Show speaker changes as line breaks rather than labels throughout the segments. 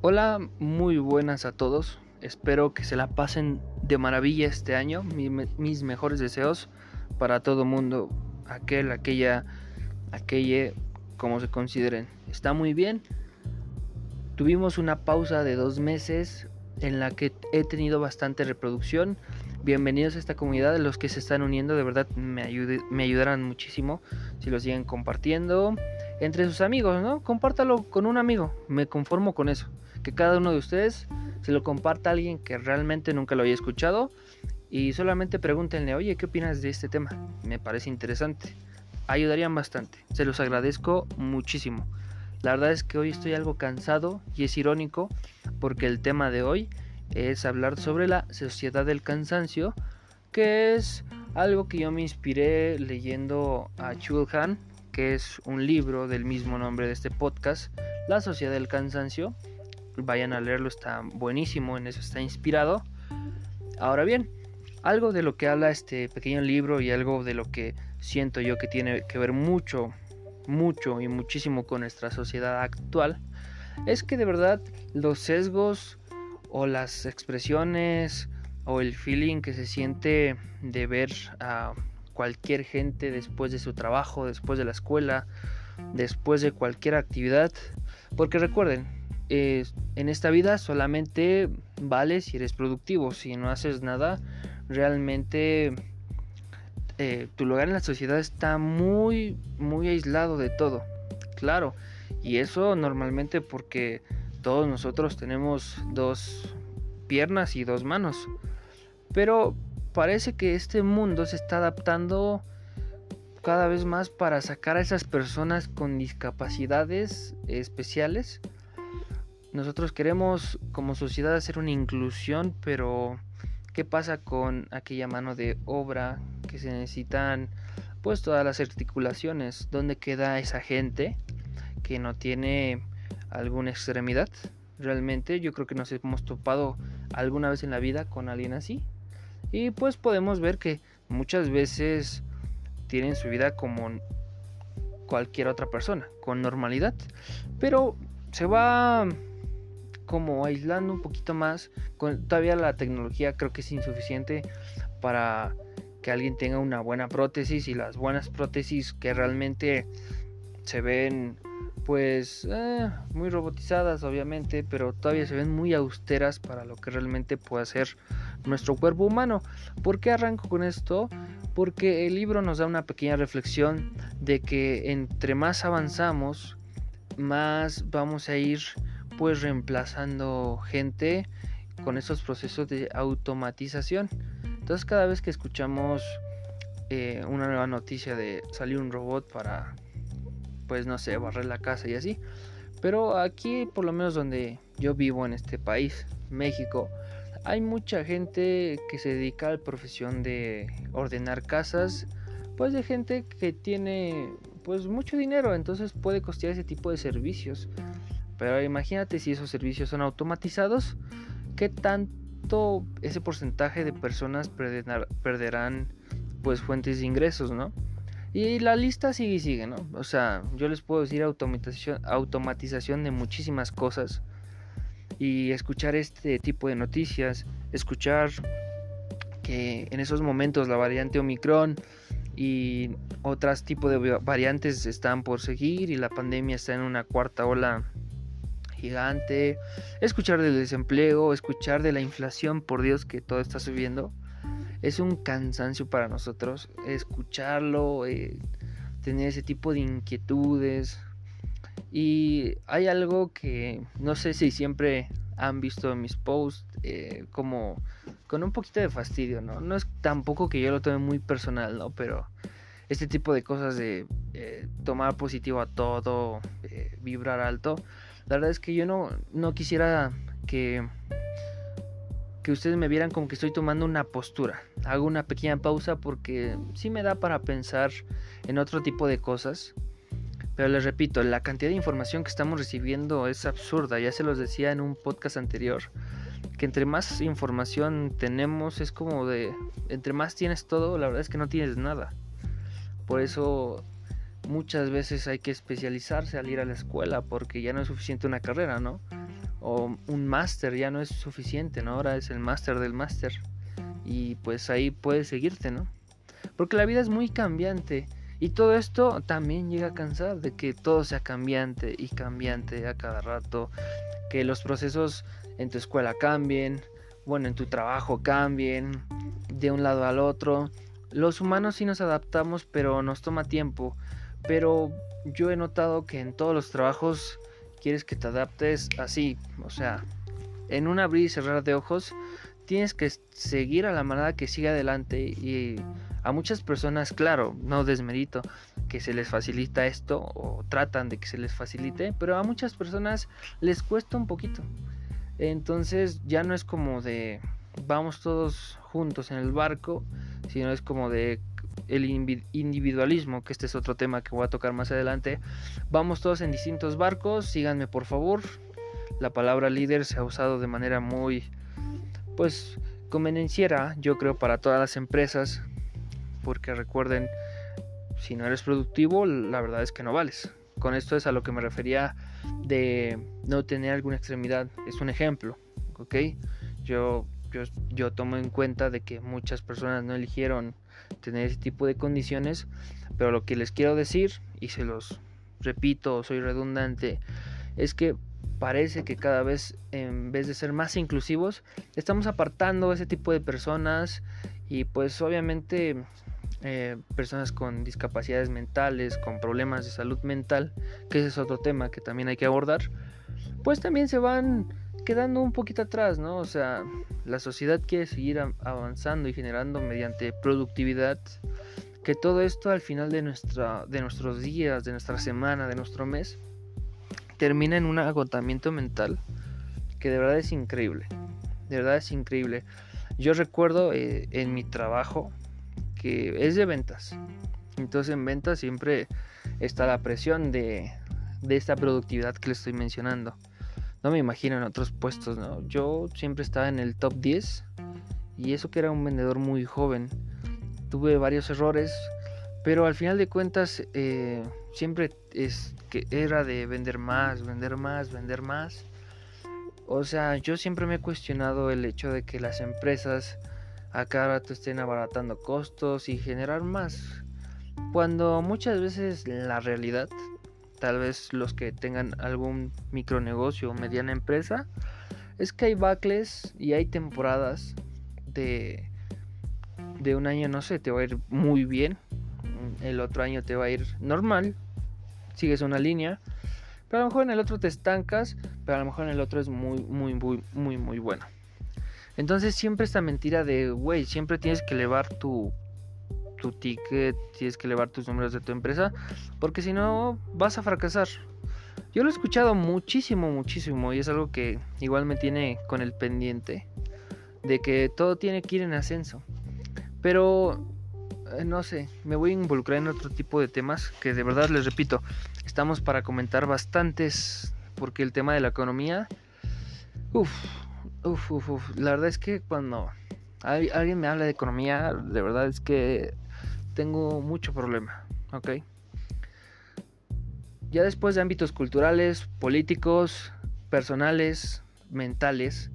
Hola, muy buenas a todos. Espero que se la pasen de maravilla este año. mis mejores deseos para todo mundo. Aquel, aquella, aquella, como se consideren. Está muy bien. Tuvimos una pausa de dos meses en la que he tenido bastante reproducción. Bienvenidos a esta comunidad, los que se están uniendo, de verdad me, me ayudarán muchísimo si lo siguen compartiendo entre sus amigos, ¿no? Compártalo con un amigo, me conformo con eso. Que cada uno de ustedes se lo comparta a alguien que realmente nunca lo haya escuchado y solamente pregúntenle, oye, ¿qué opinas de este tema? Me parece interesante. Ayudarían bastante, se los agradezco muchísimo. La verdad es que hoy estoy algo cansado y es irónico porque el tema de hoy es hablar sobre la sociedad del cansancio, que es algo que yo me inspiré leyendo a Chul Han, que es un libro del mismo nombre de este podcast, La sociedad del cansancio. Vayan a leerlo, está buenísimo, en eso está inspirado. Ahora bien, algo de lo que habla este pequeño libro y algo de lo que siento yo que tiene que ver mucho mucho y muchísimo con nuestra sociedad actual es que de verdad los sesgos o las expresiones o el feeling que se siente de ver a cualquier gente después de su trabajo, después de la escuela, después de cualquier actividad. Porque recuerden, en esta vida solamente vales si eres productivo. Si no haces nada, realmente eh, tu lugar en la sociedad está muy, muy aislado de todo. Claro, y eso normalmente porque todos nosotros tenemos dos piernas y dos manos. Pero parece que este mundo se está adaptando cada vez más para sacar a esas personas con discapacidades especiales. Nosotros queremos como sociedad hacer una inclusión, pero ¿qué pasa con aquella mano de obra que se necesitan pues todas las articulaciones. ¿Dónde queda esa gente que no tiene alguna extremidad? Realmente yo creo que nos hemos topado alguna vez en la vida con alguien así. Y pues podemos ver que muchas veces tienen su vida como cualquier otra persona, con normalidad. Pero se va como aislando un poquito más. Con, todavía la tecnología creo que es insuficiente para que alguien tenga una buena prótesis y las buenas prótesis que realmente se ven pues eh, muy robotizadas obviamente pero todavía se ven muy austeras para lo que realmente puede hacer nuestro cuerpo humano ¿por qué arranco con esto? porque el libro nos da una pequeña reflexión de que entre más avanzamos más vamos a ir pues reemplazando gente con esos procesos de automatización entonces cada vez que escuchamos eh, una nueva noticia de salir un robot para, pues no sé, barrer la casa y así. Pero aquí, por lo menos donde yo vivo en este país, México, hay mucha gente que se dedica a la profesión de ordenar casas, pues de gente que tiene pues mucho dinero, entonces puede costear ese tipo de servicios. Pero imagínate si esos servicios son automatizados, ¿qué tanto ese porcentaje de personas perderán pues fuentes de ingresos, ¿no? Y la lista sigue y sigue, ¿no? O sea, yo les puedo decir automatización, automatización de muchísimas cosas. Y escuchar este tipo de noticias, escuchar que en esos momentos la variante Omicron y otros tipos de variantes están por seguir y la pandemia está en una cuarta ola gigante, escuchar del desempleo, escuchar de la inflación, por Dios que todo está subiendo, es un cansancio para nosotros escucharlo, eh, tener ese tipo de inquietudes. Y hay algo que no sé si siempre han visto en mis posts, eh, como con un poquito de fastidio, ¿no? No es tampoco que yo lo tome muy personal, ¿no? Pero este tipo de cosas de eh, tomar positivo a todo, vibrar alto, la verdad es que yo no, no quisiera que, que ustedes me vieran como que estoy tomando una postura. Hago una pequeña pausa porque sí me da para pensar en otro tipo de cosas. Pero les repito, la cantidad de información que estamos recibiendo es absurda. Ya se los decía en un podcast anterior. Que entre más información tenemos es como de... Entre más tienes todo, la verdad es que no tienes nada. Por eso muchas veces hay que especializarse al ir a la escuela porque ya no es suficiente una carrera, ¿no? o un máster ya no es suficiente, ¿no? Ahora es el máster del máster y pues ahí puedes seguirte, ¿no? Porque la vida es muy cambiante y todo esto también llega a cansar de que todo sea cambiante y cambiante a cada rato, que los procesos en tu escuela cambien, bueno, en tu trabajo cambien, de un lado al otro. Los humanos sí nos adaptamos, pero nos toma tiempo. Pero yo he notado que en todos los trabajos quieres que te adaptes así, o sea, en un abrir y cerrar de ojos, tienes que seguir a la manera que siga adelante y a muchas personas, claro, no desmerito que se les facilita esto o tratan de que se les facilite, pero a muchas personas les cuesta un poquito. Entonces ya no es como de vamos todos juntos en el barco, sino es como de el individualismo, que este es otro tema que voy a tocar más adelante. Vamos todos en distintos barcos, síganme por favor. La palabra líder se ha usado de manera muy, pues, convenenciera, yo creo, para todas las empresas, porque recuerden, si no eres productivo, la verdad es que no vales. Con esto es a lo que me refería de no tener alguna extremidad. Es un ejemplo, ¿ok? Yo, yo, yo tomo en cuenta de que muchas personas no eligieron tener ese tipo de condiciones, pero lo que les quiero decir, y se los repito, soy redundante, es que parece que cada vez en vez de ser más inclusivos, estamos apartando ese tipo de personas y pues obviamente eh, personas con discapacidades mentales, con problemas de salud mental, que ese es otro tema que también hay que abordar, pues también se van quedando un poquito atrás, ¿no? O sea, la sociedad quiere seguir avanzando y generando mediante productividad que todo esto al final de, nuestra, de nuestros días, de nuestra semana, de nuestro mes, termina en un agotamiento mental que de verdad es increíble. De verdad es increíble. Yo recuerdo eh, en mi trabajo, que es de ventas. Entonces en ventas siempre está la presión de, de esta productividad que le estoy mencionando. No me imagino en otros puestos, ¿no? Yo siempre estaba en el top 10 y eso que era un vendedor muy joven. Tuve varios errores, pero al final de cuentas eh, siempre es que era de vender más, vender más, vender más. O sea, yo siempre me he cuestionado el hecho de que las empresas a cada rato estén abaratando costos y generar más. Cuando muchas veces la realidad, tal vez los que tengan algún micronegocio o mediana empresa, es que hay bacles y hay temporadas de, de un año, no sé, te va a ir muy bien, el otro año te va a ir normal, sigues una línea, pero a lo mejor en el otro te estancas, pero a lo mejor en el otro es muy, muy, muy, muy, muy bueno. Entonces siempre esta mentira de, güey, siempre tienes que elevar tu, tu ticket, tienes que elevar tus números de tu empresa, porque si no vas a fracasar. Yo lo he escuchado muchísimo, muchísimo, y es algo que igual me tiene con el pendiente, de que todo tiene que ir en ascenso. Pero, eh, no sé, me voy a involucrar en otro tipo de temas que de verdad les repito, estamos para comentar bastantes, porque el tema de la economía, uff, Uf, uf, uf. La verdad es que cuando alguien me habla de economía, de verdad es que tengo mucho problema, ¿ok? Ya después de ámbitos culturales, políticos, personales, mentales,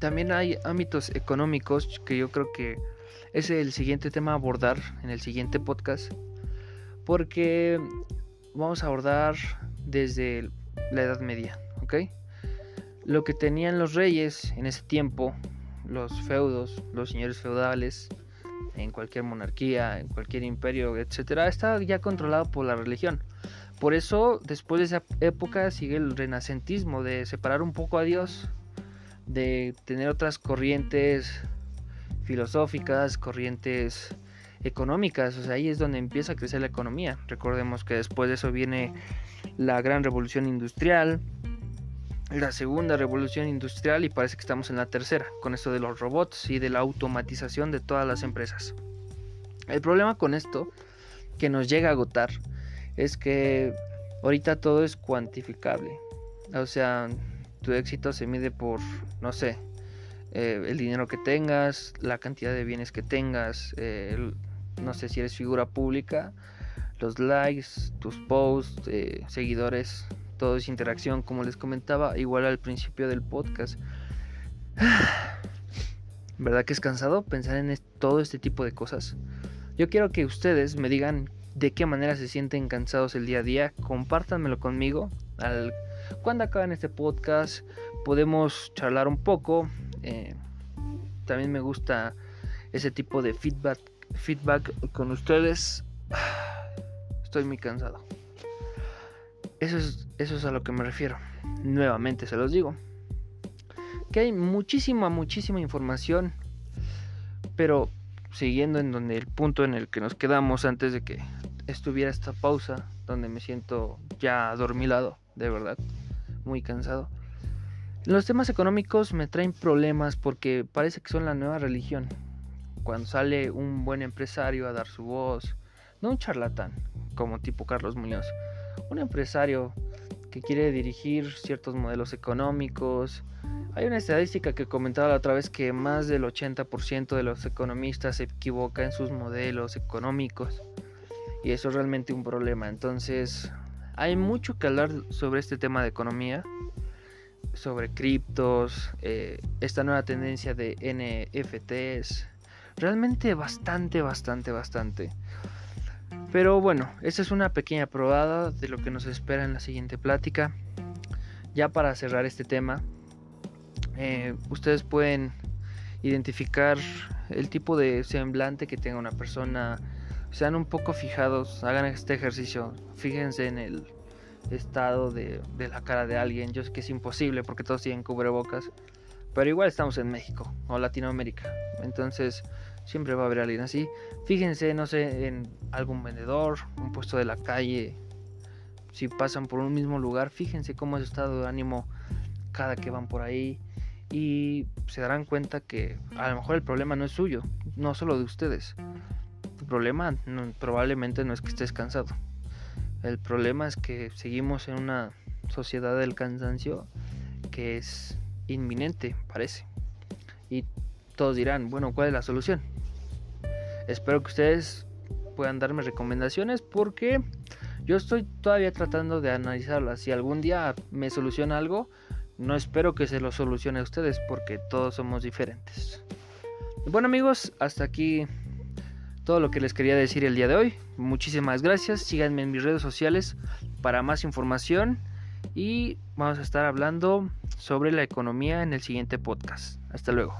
también hay ámbitos económicos que yo creo que es el siguiente tema a abordar en el siguiente podcast, porque vamos a abordar desde la Edad Media, ¿ok? lo que tenían los reyes en ese tiempo, los feudos, los señores feudales, en cualquier monarquía, en cualquier imperio, etcétera, estaba ya controlado por la religión. Por eso, después de esa época, sigue el renacentismo de separar un poco a Dios, de tener otras corrientes filosóficas, corrientes económicas. O sea, ahí es donde empieza a crecer la economía. Recordemos que después de eso viene la gran revolución industrial, la segunda revolución industrial y parece que estamos en la tercera, con esto de los robots y de la automatización de todas las empresas. El problema con esto, que nos llega a agotar, es que ahorita todo es cuantificable. O sea, tu éxito se mide por, no sé, eh, el dinero que tengas, la cantidad de bienes que tengas, eh, no sé si eres figura pública, los likes, tus posts, eh, seguidores, todo es interacción, como les comentaba, igual al principio del podcast. ¿Verdad que es cansado pensar en todo este tipo de cosas? Yo quiero que ustedes me digan de qué manera se sienten cansados el día a día. Compártanmelo conmigo. Al, cuando acaben este podcast podemos charlar un poco. Eh, también me gusta ese tipo de feedback, feedback con ustedes. Estoy muy cansado. Eso es, a lo que me refiero. Nuevamente se los digo. Que hay muchísima, muchísima información. Pero siguiendo en donde el punto en el que nos quedamos antes de que estuviera esta pausa, donde me siento ya adormilado, de verdad, muy cansado. Los temas económicos me traen problemas porque parece que son la nueva religión. Cuando sale un buen empresario a dar su voz, no un charlatán como tipo Carlos Muñoz, un empresario que quiere dirigir ciertos modelos económicos. Hay una estadística que comentaba la otra vez que más del 80% de los economistas se equivoca en sus modelos económicos y eso es realmente un problema. Entonces, hay mucho que hablar sobre este tema de economía, sobre criptos, eh, esta nueva tendencia de NFTs. Realmente bastante, bastante, bastante. Pero bueno, esta es una pequeña probada de lo que nos espera en la siguiente plática. Ya para cerrar este tema, eh, ustedes pueden identificar el tipo de semblante que tenga una persona. Sean un poco fijados, hagan este ejercicio. Fíjense en el estado de, de la cara de alguien. Yo sé que es imposible porque todos tienen cubrebocas. Pero igual estamos en México o Latinoamérica. Entonces, Siempre va a haber alguien así. Fíjense, no sé, en algún vendedor, un puesto de la calle. Si pasan por un mismo lugar, fíjense cómo es estado de ánimo cada que van por ahí. Y se darán cuenta que a lo mejor el problema no es suyo, no solo de ustedes. El problema probablemente no es que estés cansado. El problema es que seguimos en una sociedad del cansancio que es inminente, parece. Y todos dirán, bueno, ¿cuál es la solución? Espero que ustedes puedan darme recomendaciones porque yo estoy todavía tratando de analizarlas. Si algún día me soluciona algo, no espero que se lo solucione a ustedes porque todos somos diferentes. bueno amigos, hasta aquí todo lo que les quería decir el día de hoy. Muchísimas gracias. Síganme en mis redes sociales para más información y vamos a estar hablando sobre la economía en el siguiente podcast. Hasta luego.